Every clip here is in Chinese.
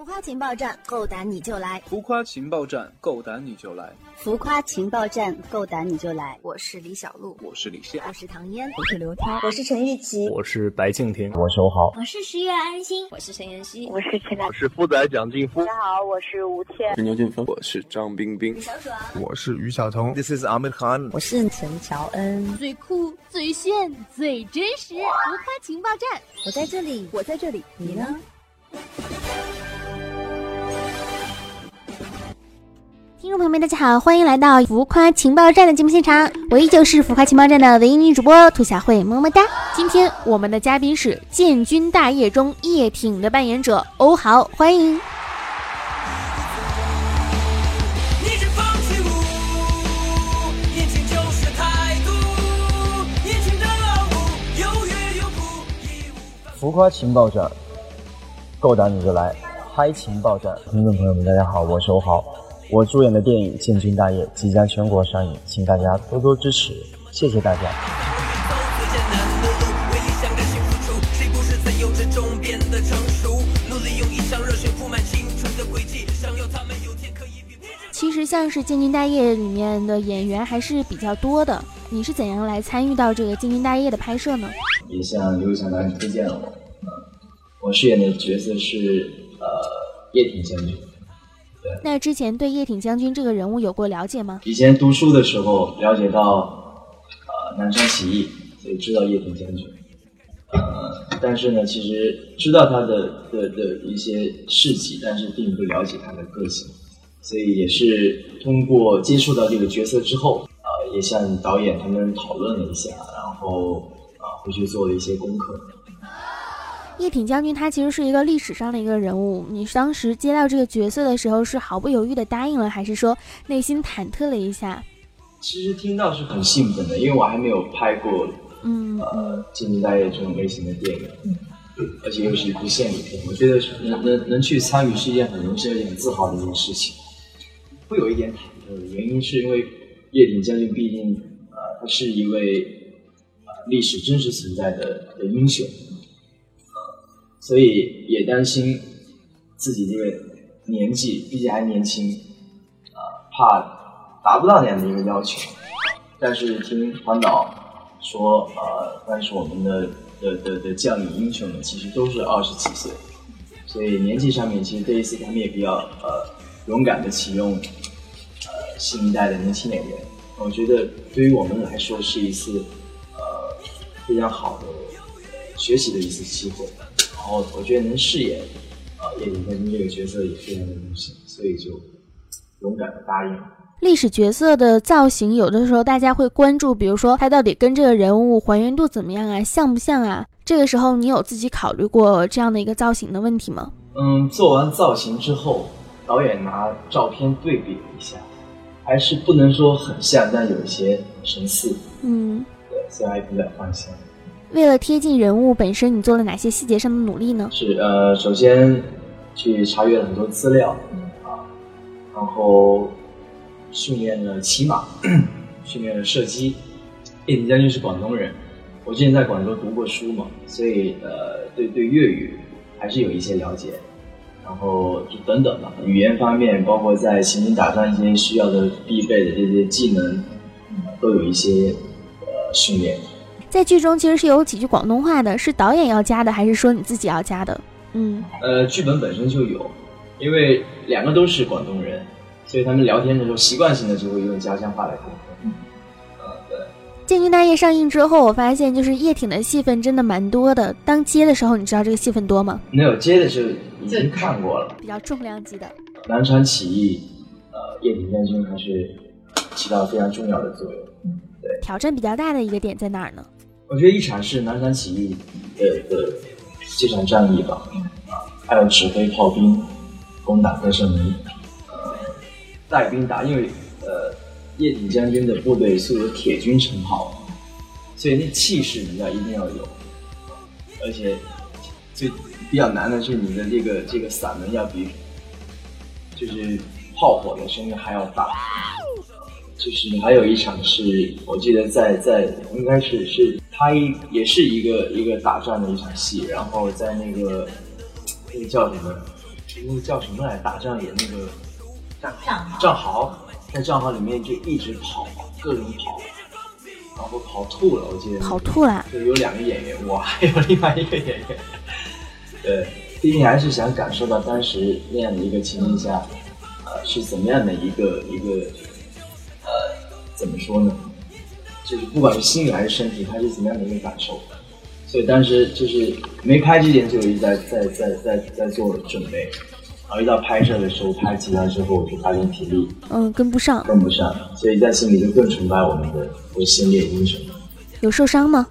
浮夸情报站，够胆你就来！浮夸情报站，够胆你就来！浮夸情报站，够胆你就来！我是李小璐，我是李现，我是唐嫣，我是刘涛，我是陈玉琪，我是白敬亭，我是欧豪，我是十月安心，我是陈妍希，我是陈我是富仔蒋劲夫，大家好，我是吴倩，是牛俊峰，我是张冰冰，小爽，我是于晓彤，This is Ahmed Khan，我是陈乔恩，最酷、最炫、最真实，浮夸情报站，我在这里，我在这里，你呢？听众朋友们，大家好，欢迎来到浮夸情报站的节目现场，我依旧是浮夸情报站的唯一女主播兔小慧，么么哒。今天我们的嘉宾是《建军大业》中叶挺的扮演者欧豪，欢迎。浮夸情报站，够胆你就来！嗨情报站，听众朋友们，大家好，我是欧豪。我主演的电影《建军大业》即将全国上映，请大家多多支持，谢谢大家。其实像是《建军大业》里面的演员还是比较多的，你是怎样来参与到这个《建军大业》的拍摄呢？也向刘强导演推荐了我，我饰演的角色是呃叶挺将军。那之前对叶挺将军这个人物有过了解吗？以前读书的时候了解到，呃，南昌起义，所以知道叶挺将军。呃，但是呢，其实知道他的的的一些事迹，但是并不了解他的个性，所以也是通过接触到这个角色之后，呃，也向导演他们讨论了一下，然后啊，回去做了一些功课。叶挺将军他其实是一个历史上的一个人物，你当时接到这个角色的时候是毫不犹豫的答应了，还是说内心忐忑了一下？其实听到是很兴奋的，因为我还没有拍过，嗯呃，《建军大业》这种类型的电影，而且又是一部献礼片，我觉得能能能去参与是一件很荣幸而且很自豪的一件事情。会有一点忐忑的原因是因为叶挺将军毕竟，呃，他是一位呃历史真实存在的的英雄。所以也担心自己这个年纪，毕竟还年轻，啊，怕达不到那样的一个要求。但是听黄导说，呃，但是我们的的的的将领英雄们其实都是二十几岁，所以年纪上面其实这一次他们也比较呃勇敢的启用呃新一代的年轻演员。我觉得对于我们来说是一次呃非常好的学习的一次机会。然后我觉得能饰演啊叶挺将军这个角色也非常的荣幸，所以就勇敢的答应了。历史角色的造型，有的时候大家会关注，比如说他到底跟这个人物还原度怎么样啊，像不像啊？这个时候你有自己考虑过这样的一个造型的问题吗？嗯，做完造型之后，导演拿照片对比了一下，还是不能说很像，但有一些神似。嗯，对，所以还比较放心。为了贴近人物本身，你做了哪些细节上的努力呢？是呃，首先去查阅了很多资料，啊，然后训练了骑马，训练了射击。叶挺将军是广东人，我之前在广州读过书嘛，所以呃，对对粤语还是有一些了解。然后就等等吧，语言方面，包括在行军打仗一些需要的必备的这些技能，都有一些呃训练。在剧中其实是有几句广东话的，是导演要加的，还是说你自己要加的？嗯，呃，剧本本身就有，因为两个都是广东人，所以他们聊天的时候习惯性的就会用家乡话来沟通。嗯，对。《建军大业》上映之后，我发现就是叶挺的戏份真的蛮多的。当接的时候，你知道这个戏份多吗？没有接的时候已经看过了，比较重量级的。南昌起义，呃，叶挺将军还是起到非常重要的作用。嗯，对。挑战比较大的一个点在哪儿呢？我觉得一场是南昌起义的的这场战役吧，啊，还有指挥炮兵攻打德胜门，呃，带兵打，因为呃叶挺将军的部队素有铁军称号，所以那气势你要一定要有，而且最比较难的是你的这个这个嗓门要比就是炮火的声音还要大。就是还有一场是我记得在在应该是是他一也是一个一个打仗的一场戏，然后在那个那个叫什么那个叫什么来？打仗也那个战壕战壕，在战壕里面就一直跑，各种跑，然后跑吐了，我记得跑吐了。就有两个演员，我还有另外一个演员。对，毕竟还是想感受到当时那样的一个情境下，呃，是怎么样的一个一个，呃，怎么说呢？就是不管是心理还是身体，它是怎么样的一个感受。所以当时就是没拍之前就一直在在在在在做准备，然后一到拍摄的时候拍起来之后，我就发现体力嗯，跟不上。跟不上，所以在心里就更崇拜我们的我先烈英雄。有受伤吗？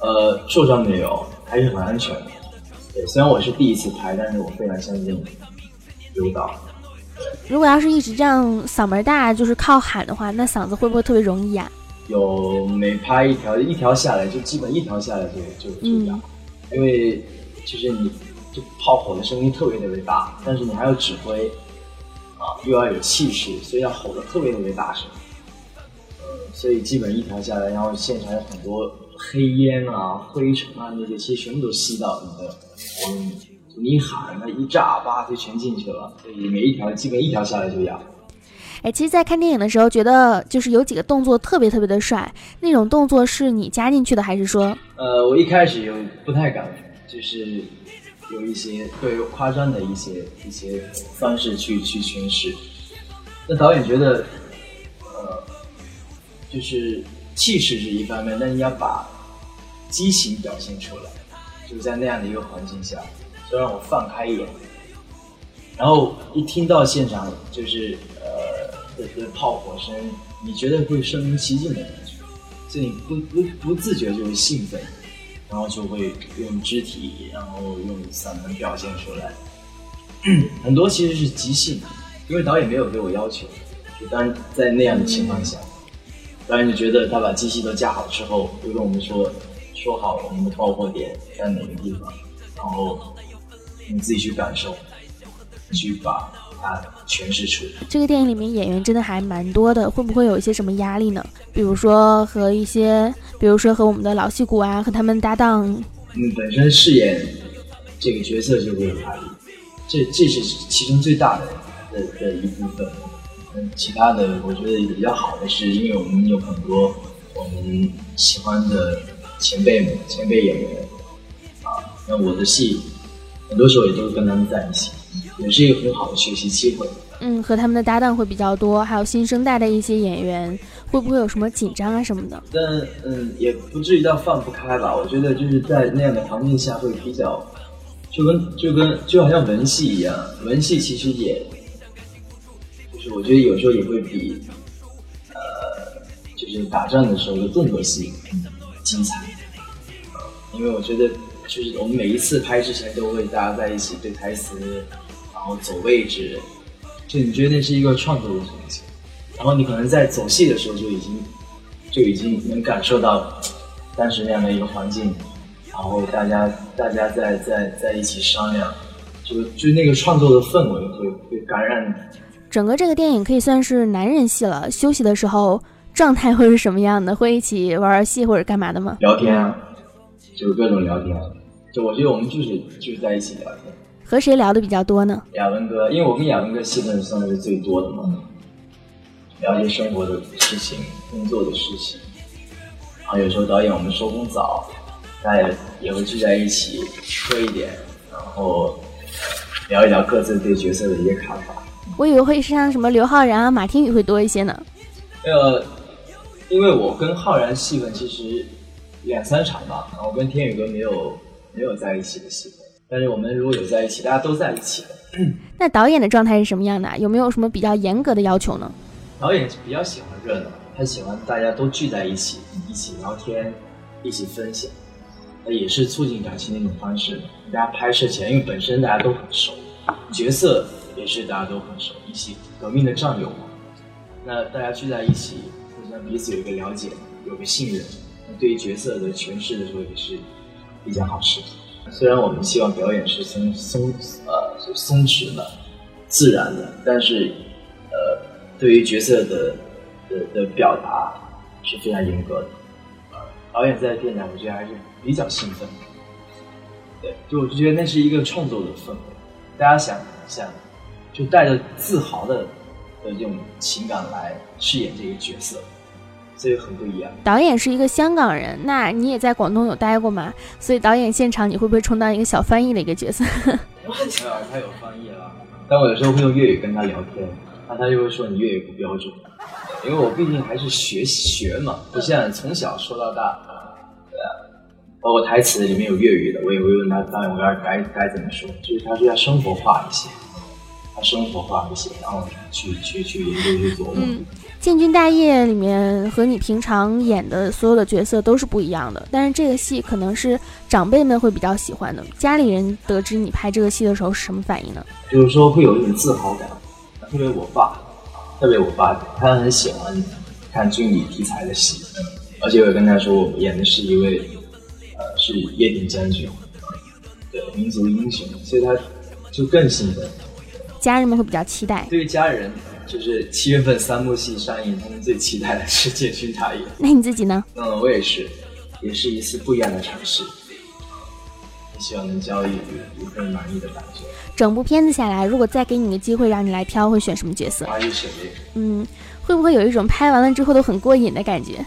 呃，受伤没有，还是很安全的。对，虽然我是第一次拍，但是我非常相信刘导。如果要是一直这样嗓门大，就是靠喊的话，那嗓子会不会特别容易哑？有每拍一条，一条下来就基本一条下来就就就哑，因为就是你就炮火的声音特别特别大，但是你还要指挥啊，又要有气势，所以要吼的特别特别大声。呃，所以基本一条下来，然后现场有很多黑烟啊、灰尘啊那些，其实全部都吸到你的喉咙里。你一喊，它一炸，叭就全进去了。所以每一条基本一条下来就哑。哎，其实，在看电影的时候，觉得就是有几个动作特别特别的帅，那种动作是你加进去的，还是说？呃，我一开始有不太敢，就是有一些对夸张的一些一些方式去去诠释。那导演觉得，呃，就是气势是一方面，但你要把激情表现出来，就在那样的一个环境下，就让我放开一点。然后一听到现场就是呃的的炮火声，你觉得会身临其境的感觉，所以你不不不自觉就会兴奋，然后就会用肢体，然后用嗓门表现出来。很多其实是即兴，因为导演没有给我要求，就当在那样的情况下，导演就觉得他把机器都架好之后，就跟我们说说好我们的爆破点在哪个地方，然后你自己去感受。去把它诠释出来。这个电影里面演员真的还蛮多的，会不会有一些什么压力呢？比如说和一些，比如说和我们的老戏骨啊，和他们搭档。嗯，本身饰演这个角色就会有压力，这这是其中最大的的的一部分。嗯，其他的我觉得比较好的是，因为我们有很多我们喜欢的前辈们、前辈演员啊，那我的戏很多时候也都是跟他们在一起。也是一个很好的学习机会。嗯，和他们的搭档会比较多，还有新生代的一些演员，会不会有什么紧张啊什么的？但嗯，也不至于到放不开吧。我觉得就是在那样的环境下会比较，就跟就跟就好像文戏一样，文戏其实也，就是我觉得有时候也会比，呃，就是打仗的时候的动作戏精彩。因为我觉得就是我们每一次拍之前都会大家在一起对台词。然后走位置，就你觉得那是一个创作的东西，然后你可能在走戏的时候就已经就已经能感受到当时那样的一个环境，然后大家大家在在在一起商量，就就那个创作的氛围会会感染你。整个这个电影可以算是男人戏了。休息的时候状态会是什么样的？会一起玩玩戏或者干嘛的吗？聊天啊，就各种聊天。就我觉得我们就是就是在一起聊天。和谁聊的比较多呢？亚文哥，因为我跟亚文哥戏份算是最多的嘛，聊一些生活的事情、工作的事情。然后有时候导演我们收工早，大家也会聚在一起喝一点，然后聊一聊各自对角色的一些看法。我以为会是像什么刘昊然啊、马天宇会多一些呢。呃，因为我跟昊然戏份其实两三场吧，然后跟天宇哥没有没有在一起的戏份。但是我们如果有在一起，大家都在一起的。那导演的状态是什么样的？有没有什么比较严格的要求呢？导演比较喜欢热闹，他喜欢大家都聚在一起，一起聊天，一起分享，那也是促进感情的一种方式。大家拍摄前，因为本身大家都很熟，角色也是大家都很熟，一起革命的战友嘛。那大家聚在一起，互相彼此有一个了解，有个信任，那对于角色的诠释的时候也是比较好适应。虽然我们希望表演是松松呃松弛的、自然的，但是呃，对于角色的的的表达是非常严格的。呃导演在电台，我觉得还是比较兴奋。对，就我就觉得那是一个创作的氛围，大家想想，就带着自豪的的这种情感来饰演这个角色，所以很不一样。导演是一个香港人，那你也在广东有待过吗？所以导演现场你会不会充当一个小翻译的一个角色？没有，他有翻译了，但我有时候会用粤语跟他聊天，那他就会说你粤语不标准，因为我毕竟还是学学嘛，不像从小说到大，对啊，包括台词里面有粤语的，我也会问他导演我要该该怎么说，就是他说要生活化一些，他生活化一些，然后去去去研究去琢磨。嗯，《建军大业》里面和你平常演的所有的角色都是不一样的，但是这个戏可能是长辈们会比较喜欢的。家里人得知你拍这个戏的时候是什么反应呢？就是说会有一种自豪感，特别我爸，特别我爸，他很喜欢看军旅题材的戏，而且我跟他说我演的是一位呃是叶挺将军，对民族英雄，所以他就更兴奋。家人们会比较期待。对于家人，就是七月份三部戏上映，他们最期待的是《建军大业》。那你自己呢？嗯，我也是，也是一次不一样的尝试，也希望能交一一份满意的感觉。整部片子下来，如果再给你个机会让你来挑，会选什么角色？花一选这个，嗯，会不会有一种拍完了之后都很过瘾的感觉？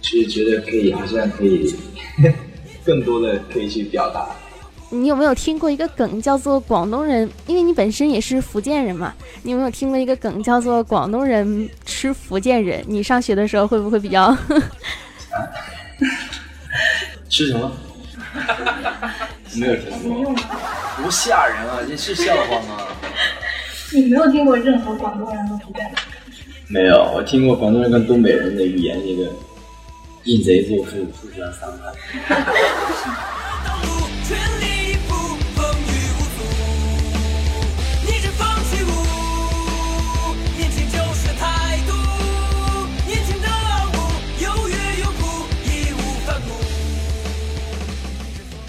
就 是觉得可以，好像可以 更多的可以去表达。你有没有听过一个梗叫做广东人？因为你本身也是福建人嘛，你有没有听过一个梗叫做广东人吃福建人？你上学的时候会不会比较？吃什么？没有听过，不吓人啊！这是笑话吗？你没有听过任何广东人和福建人？没有，我听过广东人跟东北人的语言，那个印贼作父，互相伤害。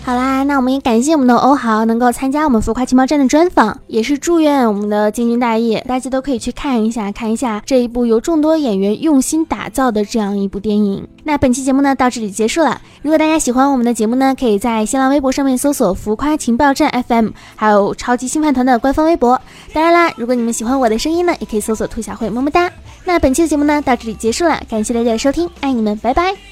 好啦，那我们也感谢我们的欧豪能够参加我们浮夸情报站的专访，也是祝愿我们的建军大业，大家都可以去看一下，看一下这一部由众多演员用心打造的这样一部电影。那本期节目呢到这里结束了，如果大家喜欢我们的节目呢，可以在新浪微博上面搜索“浮夸情报站 FM”，还有超级星饭团的官方微博。当然啦，如果你们喜欢我的声音呢，也可以搜索“兔小慧么么哒”。那本期的节目呢到这里结束了，感谢大家的收听，爱你们，拜拜。